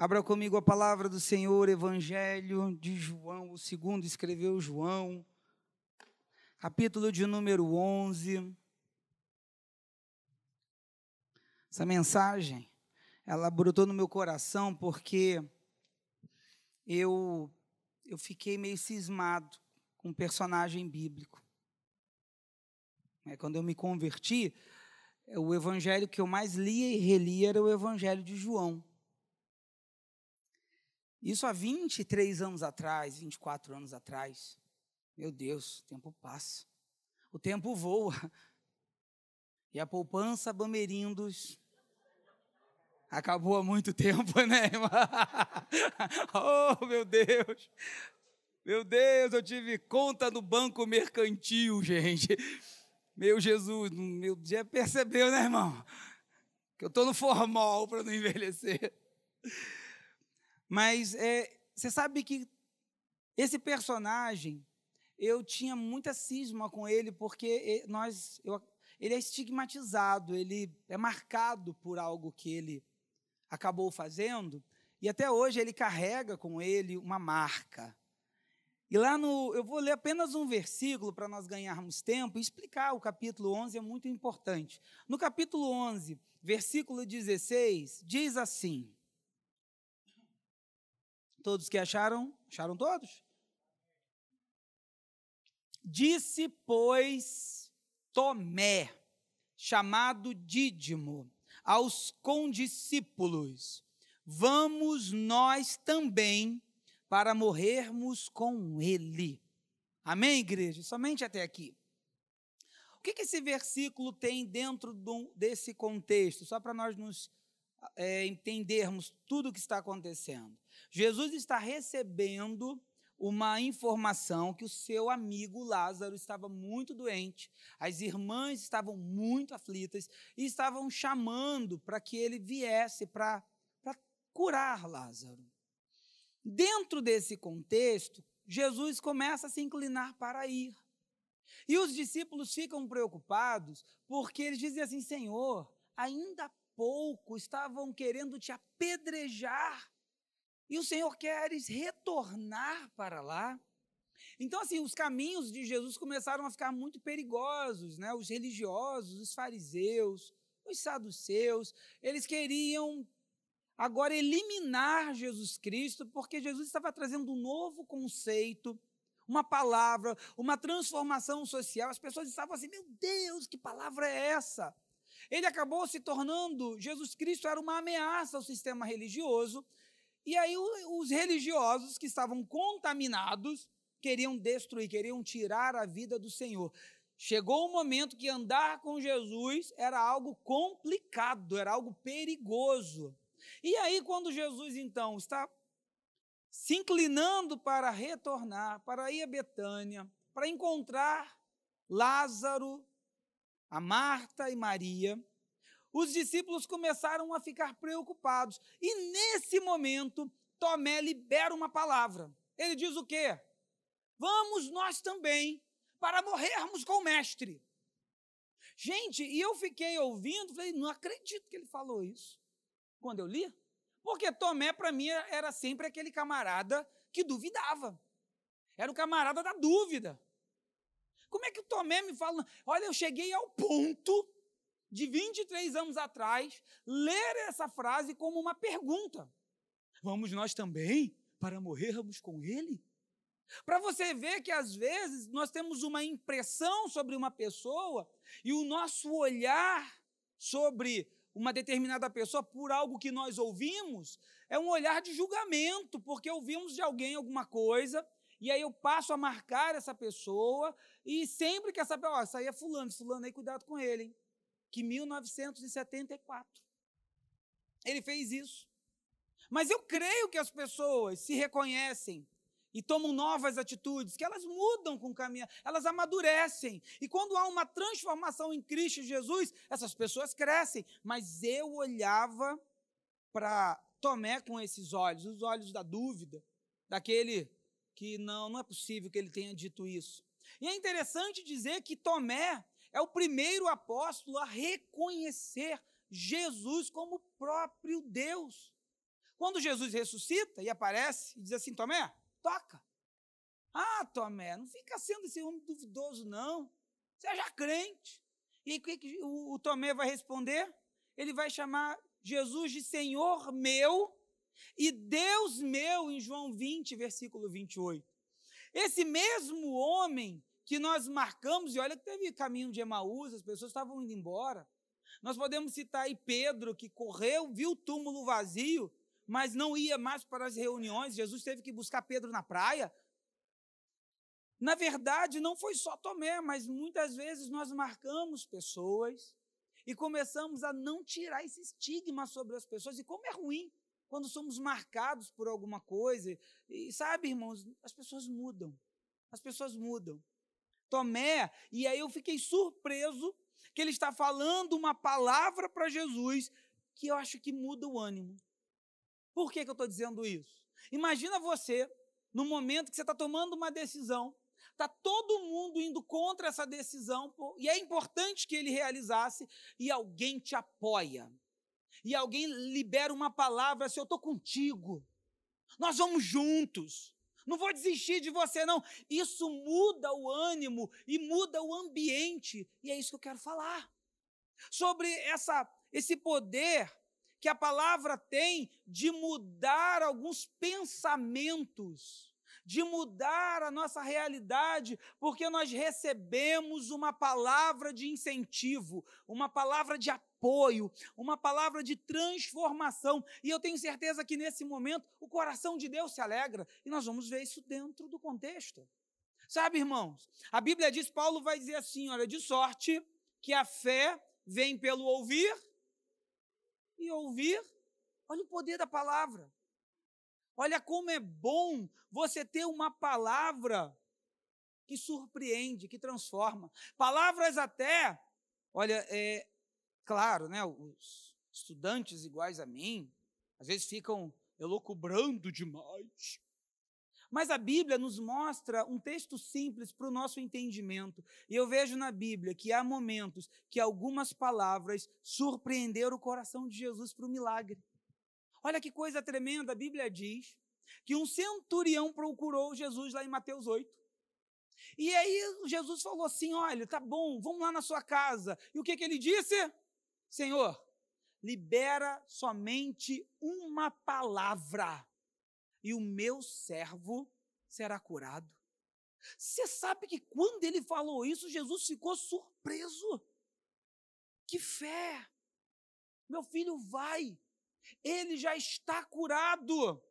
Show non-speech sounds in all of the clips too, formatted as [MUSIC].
Abra comigo a palavra do Senhor, Evangelho de João, o segundo escreveu João, capítulo de número 11. Essa mensagem, ela brotou no meu coração porque eu, eu fiquei meio cismado com um personagem bíblico. É, quando eu me converti, o evangelho que eu mais lia e relia era o evangelho de João. Isso há 23 anos atrás, 24 anos atrás. Meu Deus, o tempo passa. O tempo voa. E a poupança Bamerindos acabou há muito tempo, [LAUGHS] né, irmã? oh, meu Deus. Meu Deus, eu tive conta no banco mercantil, gente. Meu Jesus, meu dia percebeu, né, irmão? Que eu estou no formal para não envelhecer. Mas é, você sabe que esse personagem, eu tinha muita cisma com ele, porque nós, eu, ele é estigmatizado, ele é marcado por algo que ele acabou fazendo, e até hoje ele carrega com ele uma marca. E lá no, eu vou ler apenas um versículo para nós ganharmos tempo e explicar o capítulo 11 é muito importante. No capítulo 11, versículo 16, diz assim: Todos que acharam? Acharam todos? Disse, pois, Tomé, chamado Dídimo, aos condiscípulos: Vamos nós também para morrermos com ele. Amém, igreja? Somente até aqui. O que, esse versículo tem dentro desse contexto? Só para nós nos é, entendermos tudo o que está acontecendo. Jesus está recebendo uma informação que o seu amigo Lázaro estava muito doente, as irmãs estavam muito aflitas e estavam chamando para que ele viesse para curar Lázaro. Dentro desse contexto, Jesus começa a se inclinar para ir. E os discípulos ficam preocupados porque eles dizem assim: Senhor, ainda pouco estavam querendo te apedrejar e o Senhor queres retornar para lá. Então, assim, os caminhos de Jesus começaram a ficar muito perigosos, né? Os religiosos, os fariseus, os saduceus, eles queriam agora eliminar Jesus Cristo, porque Jesus estava trazendo um novo conceito, uma palavra, uma transformação social. As pessoas estavam assim: meu Deus, que palavra é essa? Ele acabou se tornando, Jesus Cristo era uma ameaça ao sistema religioso, e aí os religiosos que estavam contaminados queriam destruir, queriam tirar a vida do Senhor. Chegou o um momento que andar com Jesus era algo complicado, era algo perigoso. E aí, quando Jesus então está se inclinando para retornar, para ir a Betânia, para encontrar Lázaro, a Marta e Maria, os discípulos começaram a ficar preocupados. E nesse momento, Tomé libera uma palavra. Ele diz o quê? Vamos nós também para morrermos com o mestre. Gente, e eu fiquei ouvindo, falei, não acredito que ele falou isso. Quando eu li, porque Tomé para mim era sempre aquele camarada que duvidava. Era o camarada da dúvida. Como é que o Tomé me fala? Olha, eu cheguei ao ponto de 23 anos atrás, ler essa frase como uma pergunta. Vamos nós também para morrermos com ele? Para você ver que às vezes nós temos uma impressão sobre uma pessoa e o nosso olhar sobre uma determinada pessoa por algo que nós ouvimos é um olhar de julgamento, porque ouvimos de alguém alguma coisa e aí eu passo a marcar essa pessoa e sempre que essa pessoa, ó, isso aí é fulano, fulano aí, cuidado com ele, hein? que 1974. Ele fez isso. Mas eu creio que as pessoas se reconhecem e tomam novas atitudes, que elas mudam com o caminho, elas amadurecem. E quando há uma transformação em Cristo Jesus, essas pessoas crescem. Mas eu olhava para Tomé com esses olhos, os olhos da dúvida, daquele que não, não é possível que ele tenha dito isso. E é interessante dizer que Tomé, é o primeiro apóstolo a reconhecer Jesus como próprio Deus. Quando Jesus ressuscita e aparece e diz assim: Tomé, toca. Ah, Tomé, não fica sendo esse homem duvidoso, não. Seja crente. E o que o, o Tomé vai responder? Ele vai chamar Jesus de Senhor meu e Deus meu, em João 20, versículo 28. Esse mesmo homem que nós marcamos, e olha que teve caminho de Emaús, as pessoas estavam indo embora. Nós podemos citar aí Pedro, que correu, viu o túmulo vazio, mas não ia mais para as reuniões. Jesus teve que buscar Pedro na praia. Na verdade, não foi só Tomé, mas muitas vezes nós marcamos pessoas e começamos a não tirar esse estigma sobre as pessoas. E como é ruim quando somos marcados por alguma coisa. E sabe, irmãos, as pessoas mudam. As pessoas mudam. Tomé, e aí eu fiquei surpreso que ele está falando uma palavra para Jesus que eu acho que muda o ânimo. Por que, que eu estou dizendo isso? Imagina você, no momento que você está tomando uma decisão, está todo mundo indo contra essa decisão, e é importante que ele realizasse, e alguém te apoia. E alguém libera uma palavra assim: eu estou contigo, nós vamos juntos. Não vou desistir de você, não. Isso muda o ânimo e muda o ambiente. E é isso que eu quero falar. Sobre essa, esse poder que a palavra tem de mudar alguns pensamentos, de mudar a nossa realidade, porque nós recebemos uma palavra de incentivo, uma palavra de apoio, uma palavra de transformação. E eu tenho certeza que nesse momento o coração de Deus se alegra, e nós vamos ver isso dentro do contexto. Sabe, irmãos, a Bíblia diz, Paulo vai dizer assim: olha, de sorte que a fé vem pelo ouvir e ouvir, olha o poder da palavra. Olha como é bom você ter uma palavra que surpreende, que transforma. Palavras até, olha, é claro, né, os estudantes iguais a mim, às vezes ficam elocubrando demais. Mas a Bíblia nos mostra um texto simples para o nosso entendimento. E eu vejo na Bíblia que há momentos que algumas palavras surpreenderam o coração de Jesus para o milagre. Olha que coisa tremenda, a Bíblia diz que um centurião procurou Jesus lá em Mateus 8. E aí Jesus falou assim: Olha, tá bom, vamos lá na sua casa. E o que, que ele disse? Senhor, libera somente uma palavra e o meu servo será curado. Você sabe que quando ele falou isso, Jesus ficou surpreso. Que fé! Meu filho vai, ele já está curado.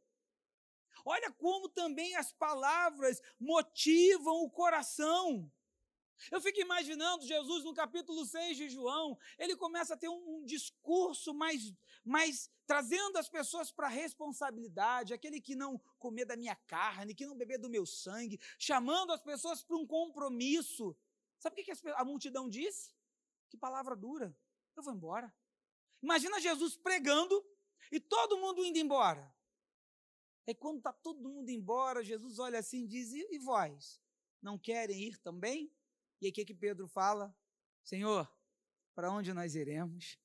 Olha como também as palavras motivam o coração. Eu fico imaginando Jesus no capítulo 6 de João, ele começa a ter um, um discurso mais, mais trazendo as pessoas para a responsabilidade, aquele que não comer da minha carne, que não beber do meu sangue, chamando as pessoas para um compromisso. Sabe o que a multidão disse? Que palavra dura. Eu vou embora. Imagina Jesus pregando e todo mundo indo embora. Aí quando está todo mundo embora, Jesus olha assim e diz: E, vós? Não querem ir também? E aí o que, que Pedro fala? Senhor, para onde nós iremos?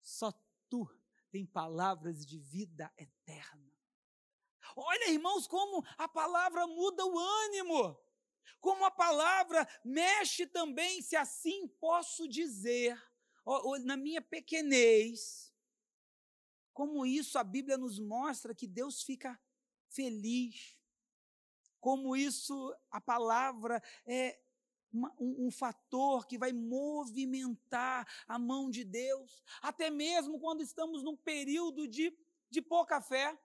Só tu tem palavras de vida eterna. Olha, irmãos, como a palavra muda o ânimo. Como a palavra mexe também, se assim posso dizer, na minha pequenez, como isso a Bíblia nos mostra que Deus fica feliz. Como isso, a palavra é uma, um, um, fator que vai movimentar a mão de Deus, até mesmo quando estamos num período de, de pouca fé.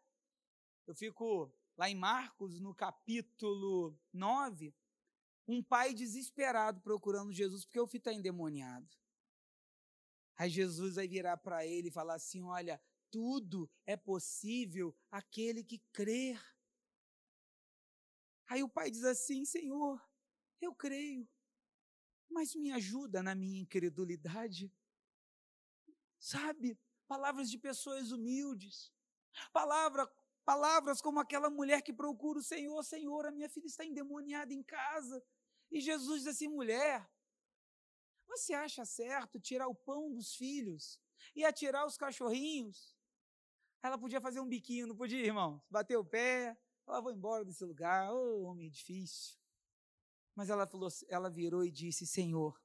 Eu fico lá em Marcos, no capítulo 9, um pai desesperado procurando Jesus, porque o filho está endemoniado. Aí Jesus vai virar para ele e falar assim: Olha, tudo é possível aquele que crer. Aí o pai diz assim: Senhor, eu creio, mas me ajuda na minha incredulidade. Sabe, palavras de pessoas humildes, palavra, palavras como aquela mulher que procura o Senhor: Senhor, a minha filha está endemoniada em casa. E Jesus diz assim: mulher, você acha certo tirar o pão dos filhos e atirar os cachorrinhos? Ela podia fazer um biquinho, não podia, irmão? Bater o pé, ela vou embora desse lugar, ô oh, homem difícil. Mas ela falou, ela virou e disse: Senhor,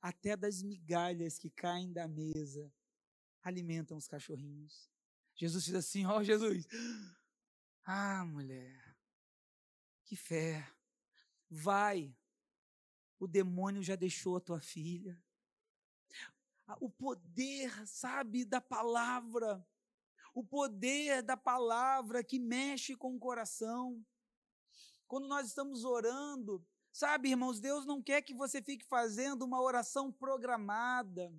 até das migalhas que caem da mesa alimentam os cachorrinhos. Jesus fez assim: Ó oh, Jesus, ah, mulher, que fé, vai, o demônio já deixou a tua filha. O poder, sabe, da palavra, o poder da palavra que mexe com o coração. Quando nós estamos orando, sabe, irmãos, Deus não quer que você fique fazendo uma oração programada,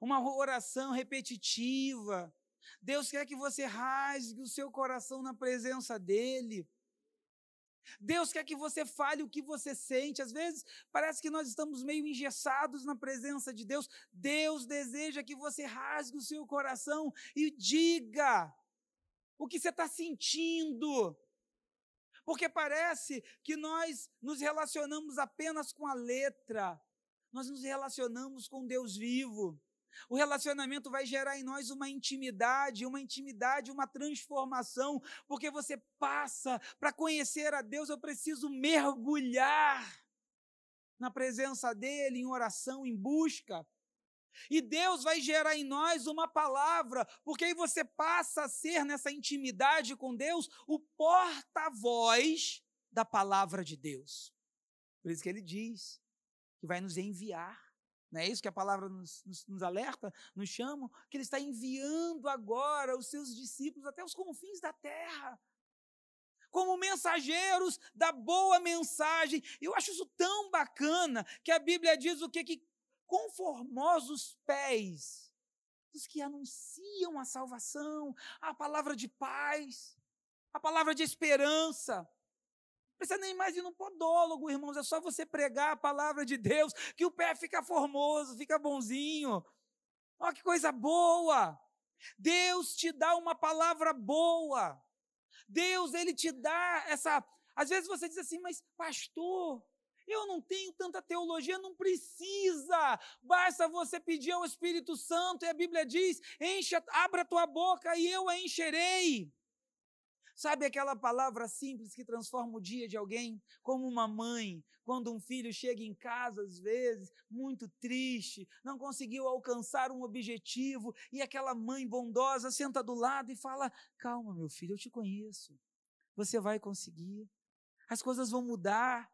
uma oração repetitiva. Deus quer que você rasgue o seu coração na presença dEle. Deus quer que você fale o que você sente. Às vezes parece que nós estamos meio engessados na presença de Deus. Deus deseja que você rasgue o seu coração e diga o que você está sentindo. Porque parece que nós nos relacionamos apenas com a letra, nós nos relacionamos com Deus vivo. O relacionamento vai gerar em nós uma intimidade, uma intimidade, uma transformação, porque você passa para conhecer a Deus, eu preciso mergulhar na presença dEle, em oração, em busca. E Deus vai gerar em nós uma palavra, porque aí você passa a ser, nessa intimidade com Deus, o porta-voz da palavra de Deus. Por isso que ele diz que vai nos enviar. Não é isso que a palavra nos, nos, nos, alerta, nos chama? Que Ele está enviando agora os seus discípulos até os confins da terra, como mensageiros da boa mensagem. Eu acho isso tão bacana que a Bíblia diz o que? Que conformosos pés dos que anunciam a salvação, a palavra de paz, a palavra de esperança precisa nem mais ir no podólogo, irmãos. É só você pregar a palavra de Deus que o pé fica formoso, fica bonzinho. Olha que coisa boa! Deus te dá uma palavra boa. Deus, ele te dá essa. Às vezes você diz assim, mas pastor, eu não tenho tanta teologia, não precisa. Basta você pedir ao Espírito Santo, e a Bíblia diz: encha, abra tua boca e eu a encherei. Sabe aquela palavra simples que transforma o dia de alguém? Como uma mãe, quando um filho chega em casa, às vezes, muito triste, não conseguiu alcançar um objetivo, e aquela mãe bondosa senta do lado e fala: Calma, meu filho, eu te conheço. Você vai conseguir. As coisas vão mudar.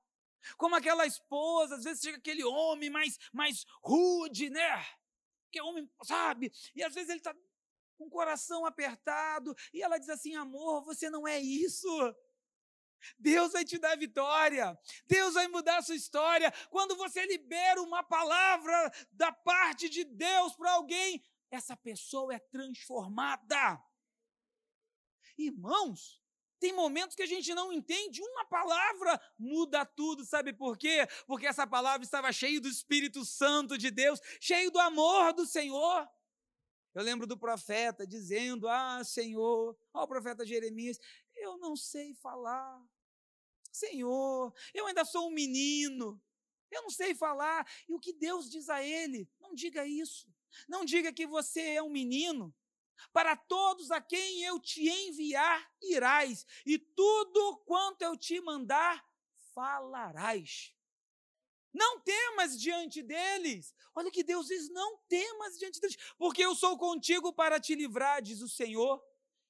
Como aquela esposa, às vezes chega aquele homem mais, mais rude, né? Que é homem, sabe? E às vezes ele está com o coração apertado, e ela diz assim: amor, você não é isso. Deus vai te dar vitória, Deus vai mudar a sua história. Quando você libera uma palavra da parte de Deus para alguém, essa pessoa é transformada. Irmãos, tem momentos que a gente não entende, uma palavra muda tudo, sabe por quê? Porque essa palavra estava cheia do Espírito Santo de Deus, cheio do amor do Senhor. Eu lembro do profeta dizendo: Ah, Senhor, o profeta Jeremias, eu não sei falar. Senhor, eu ainda sou um menino, eu não sei falar. E o que Deus diz a ele? Não diga isso. Não diga que você é um menino. Para todos a quem eu te enviar, irás, e tudo quanto eu te mandar, falarás. Não temas diante deles. Olha que Deus diz: não temas diante deles, porque eu sou contigo para te livrar, diz o Senhor.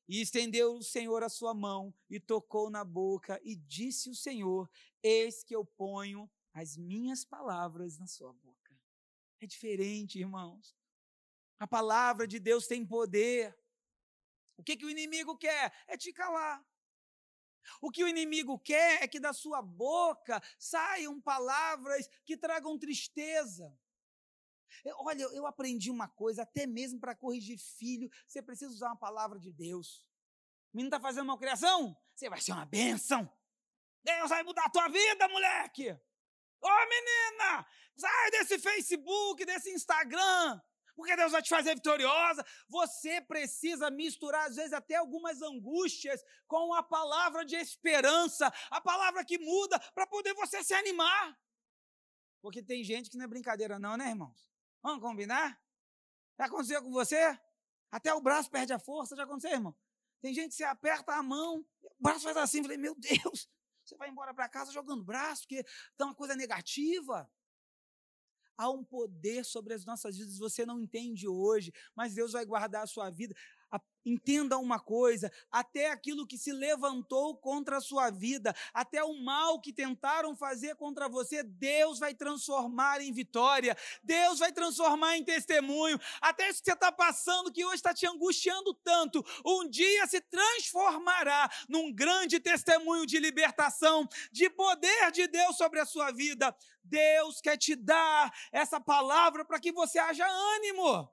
E estendeu o Senhor a sua mão e tocou na boca, e disse o Senhor: Eis que eu ponho as minhas palavras na sua boca. É diferente, irmãos. A palavra de Deus tem poder. O que, que o inimigo quer? É te calar. O que o inimigo quer é que da sua boca saiam palavras que tragam tristeza. Olha, eu aprendi uma coisa, até mesmo para corrigir filho, você precisa usar uma palavra de Deus. O menino está fazendo uma criação? Você vai ser uma bênção. Deus vai mudar a tua vida, moleque. Ô oh, menina, sai desse Facebook, desse Instagram porque Deus vai te fazer vitoriosa. Você precisa misturar, às vezes, até algumas angústias com a palavra de esperança, a palavra que muda, para poder você se animar. Porque tem gente que não é brincadeira, não, né, irmãos? Vamos combinar? Já aconteceu com você? Até o braço perde a força, já aconteceu, irmão? Tem gente que você aperta a mão, o braço faz assim, eu falei, meu Deus, você vai embora para casa jogando braço, porque está uma coisa negativa. Há um poder sobre as nossas vidas, você não entende hoje, mas Deus vai guardar a sua vida. Entenda uma coisa: até aquilo que se levantou contra a sua vida, até o mal que tentaram fazer contra você, Deus vai transformar em vitória, Deus vai transformar em testemunho. Até isso que você está passando, que hoje está te angustiando tanto, um dia se transformará num grande testemunho de libertação, de poder de Deus sobre a sua vida. Deus quer te dar essa palavra para que você haja ânimo.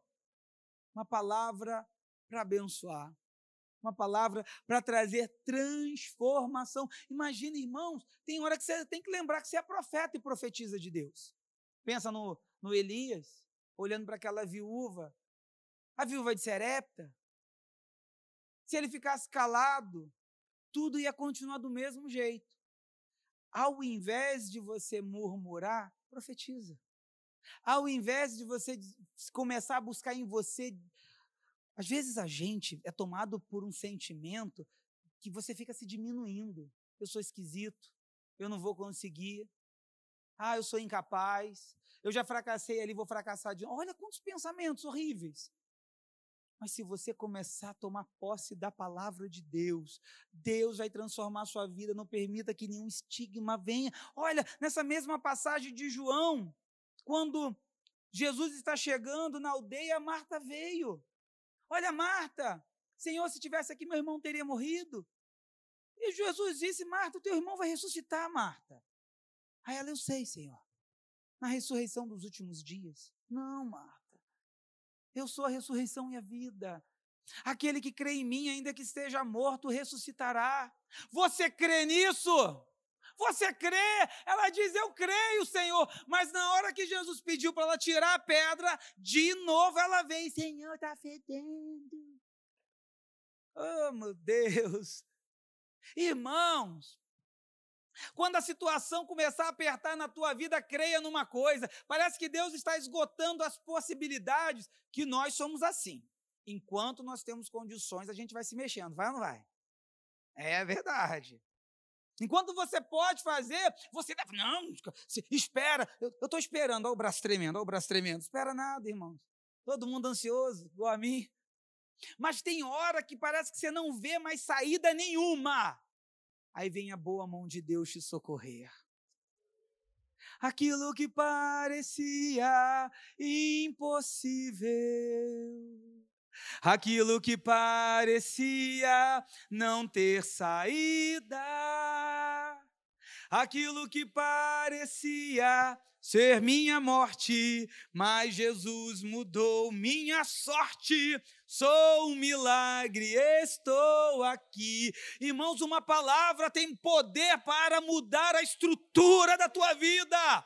Uma palavra para abençoar. Uma palavra para trazer transformação. Imagina, irmãos, tem hora que você tem que lembrar que você é profeta e profetiza de Deus. Pensa no, no Elias, olhando para aquela viúva, a viúva de Serepta. Se ele ficasse calado, tudo ia continuar do mesmo jeito. Ao invés de você murmurar, profetiza. Ao invés de você começar a buscar em você às vezes a gente é tomado por um sentimento que você fica se diminuindo. Eu sou esquisito, eu não vou conseguir. Ah, eu sou incapaz. Eu já fracassei ali, vou fracassar de novo. Olha quantos pensamentos horríveis. Mas se você começar a tomar posse da palavra de Deus, Deus vai transformar a sua vida, não permita que nenhum estigma venha. Olha, nessa mesma passagem de João, quando Jesus está chegando na aldeia, Marta veio. Olha, Marta, Senhor, se tivesse aqui, meu irmão teria morrido. E Jesus disse: Marta, teu irmão vai ressuscitar, Marta. Aí ela, eu sei, Senhor. Na ressurreição dos últimos dias. Não, Marta. Eu sou a ressurreição e a vida. Aquele que crê em mim, ainda que esteja morto, ressuscitará. Você crê nisso? Você crê? Ela diz: Eu creio, Senhor. Mas na hora que Jesus pediu para ela tirar a pedra, de novo ela vem: Senhor, está fedendo. Oh, meu Deus. Irmãos, quando a situação começar a apertar na tua vida, creia numa coisa. Parece que Deus está esgotando as possibilidades, que nós somos assim. Enquanto nós temos condições, a gente vai se mexendo, vai ou não vai? É verdade. Enquanto você pode fazer, você deve. Não, espera. Eu estou esperando. Olha o braço tremendo, olha o braço tremendo. Espera nada, irmãos. Todo mundo ansioso, igual a mim. Mas tem hora que parece que você não vê mais saída nenhuma. Aí vem a boa mão de Deus te socorrer. Aquilo que parecia impossível aquilo que parecia não ter saída, aquilo que parecia ser minha morte, mas Jesus mudou minha sorte. Sou um milagre, estou aqui. Irmãos, uma palavra tem poder para mudar a estrutura da tua vida.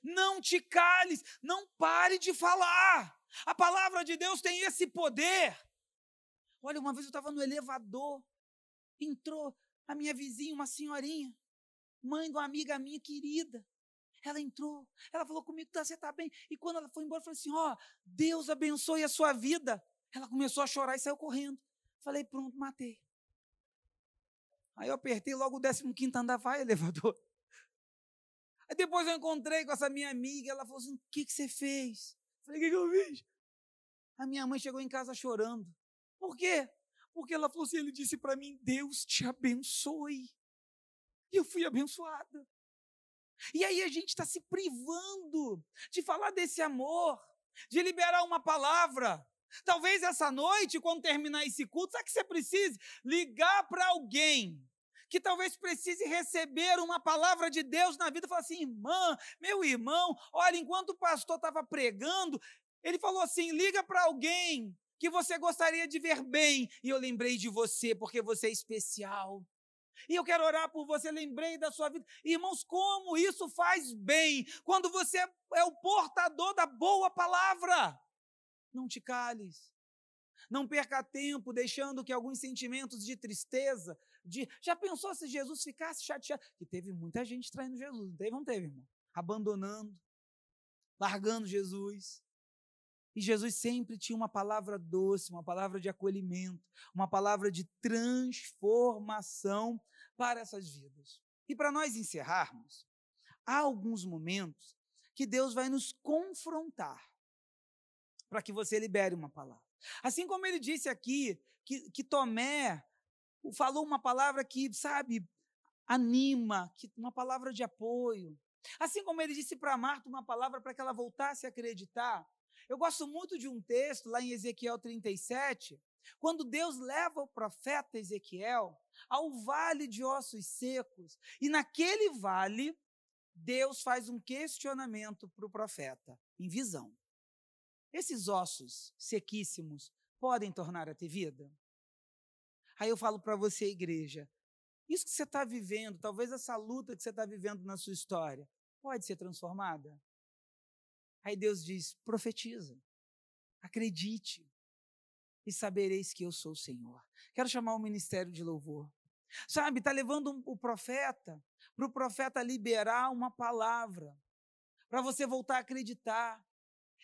Não te cales, não pare de falar. A palavra de Deus tem esse poder. Olha, uma vez eu estava no elevador, entrou a minha vizinha, uma senhorinha, mãe de uma amiga minha querida. Ela entrou, ela falou comigo, tá, você está bem? E quando ela foi embora, eu falei assim: ó, oh, Deus abençoe a sua vida. Ela começou a chorar e saiu correndo. Falei, pronto, matei. Aí eu apertei logo o 15 andar, vai, [LAUGHS] elevador. Aí depois eu encontrei com essa minha amiga, ela falou assim: o que, que você fez? Falei, o que, que eu fiz? A minha mãe chegou em casa chorando. Por quê? Porque ela falou assim: ele disse para mim, Deus te abençoe. E eu fui abençoada. E aí a gente está se privando de falar desse amor, de liberar uma palavra. Talvez essa noite, quando terminar esse culto, sabe que você precise? Ligar para alguém que talvez precise receber uma palavra de Deus na vida, falar assim, irmã, meu irmão, olha, enquanto o pastor estava pregando, ele falou assim: liga para alguém que você gostaria de ver bem. E eu lembrei de você, porque você é especial. E eu quero orar por você, lembrei da sua vida. Irmãos, como isso faz bem quando você é o portador da boa palavra. Não te cales. Não perca tempo deixando que alguns sentimentos de tristeza, de. Já pensou se Jesus ficasse chateado? Que teve muita gente traindo Jesus, não teve, não teve, irmão? Abandonando, largando Jesus. E Jesus sempre tinha uma palavra doce, uma palavra de acolhimento, uma palavra de transformação para essas vidas. E para nós encerrarmos, há alguns momentos que Deus vai nos confrontar para que você libere uma palavra. Assim como ele disse aqui que, que Tomé falou uma palavra que, sabe, anima, que, uma palavra de apoio. Assim como ele disse para Marta uma palavra para que ela voltasse a acreditar. Eu gosto muito de um texto lá em Ezequiel 37, quando Deus leva o profeta Ezequiel ao vale de ossos secos, e naquele vale, Deus faz um questionamento para o profeta, em visão. Esses ossos sequíssimos podem tornar a ter vida? Aí eu falo para você, igreja, isso que você está vivendo, talvez essa luta que você está vivendo na sua história, pode ser transformada? Aí Deus diz: profetiza, acredite, e sabereis que eu sou o Senhor. Quero chamar o ministério de louvor. Sabe, está levando o profeta, para o profeta liberar uma palavra, para você voltar a acreditar.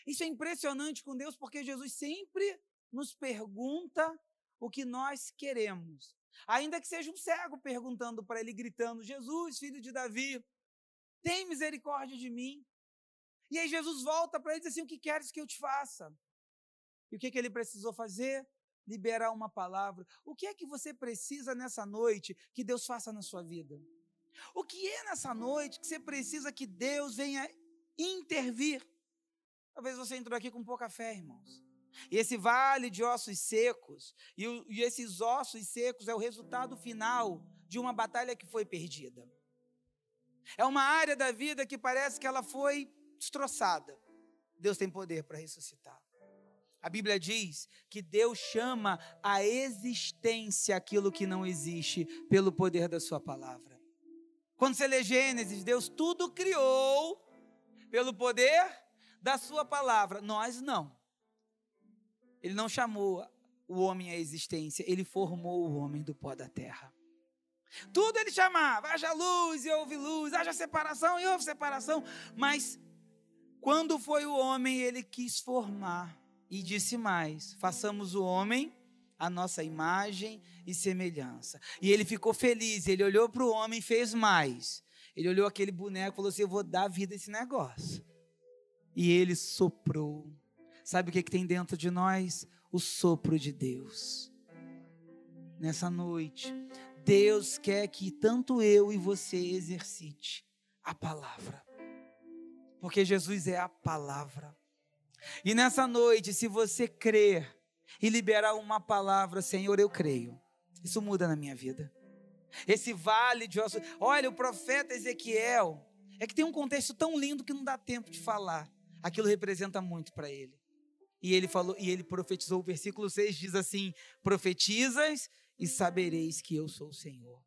Isso é impressionante com Deus, porque Jesus sempre nos pergunta o que nós queremos. Ainda que seja um cego perguntando para ele, gritando: Jesus, filho de Davi, tem misericórdia de mim. E aí Jesus volta para ele e diz assim: O que queres que eu te faça? E o que, que ele precisou fazer? Liberar uma palavra. O que é que você precisa nessa noite que Deus faça na sua vida? O que é nessa noite que você precisa que Deus venha intervir? Talvez você entrou aqui com pouca fé, irmãos. E esse vale de ossos secos, e, e esses ossos secos é o resultado final de uma batalha que foi perdida. É uma área da vida que parece que ela foi destroçada. Deus tem poder para ressuscitar. A Bíblia diz que Deus chama a existência aquilo que não existe pelo poder da sua palavra. Quando você lê Gênesis, Deus tudo criou pelo poder da sua palavra. Nós não. Ele não chamou o homem à existência, ele formou o homem do pó da terra. Tudo ele chamava, haja luz e houve luz, haja separação e houve separação. Mas quando foi o homem, ele quis formar e disse mais: façamos o homem a nossa imagem e semelhança. E ele ficou feliz, ele olhou para o homem e fez mais. Ele olhou aquele boneco e falou assim: Eu vou dar vida a esse negócio. E ele soprou. Sabe o que, que tem dentro de nós? O sopro de Deus. Nessa noite, Deus quer que tanto eu e você exercite a palavra. Porque Jesus é a palavra. E nessa noite, se você crer e liberar uma palavra, Senhor, eu creio. Isso muda na minha vida. Esse vale de ossos. Olha, o profeta Ezequiel. É que tem um contexto tão lindo que não dá tempo de falar. Aquilo representa muito para ele. E ele falou, e ele profetizou, o versículo 6 diz assim: profetizas e sabereis que eu sou o Senhor.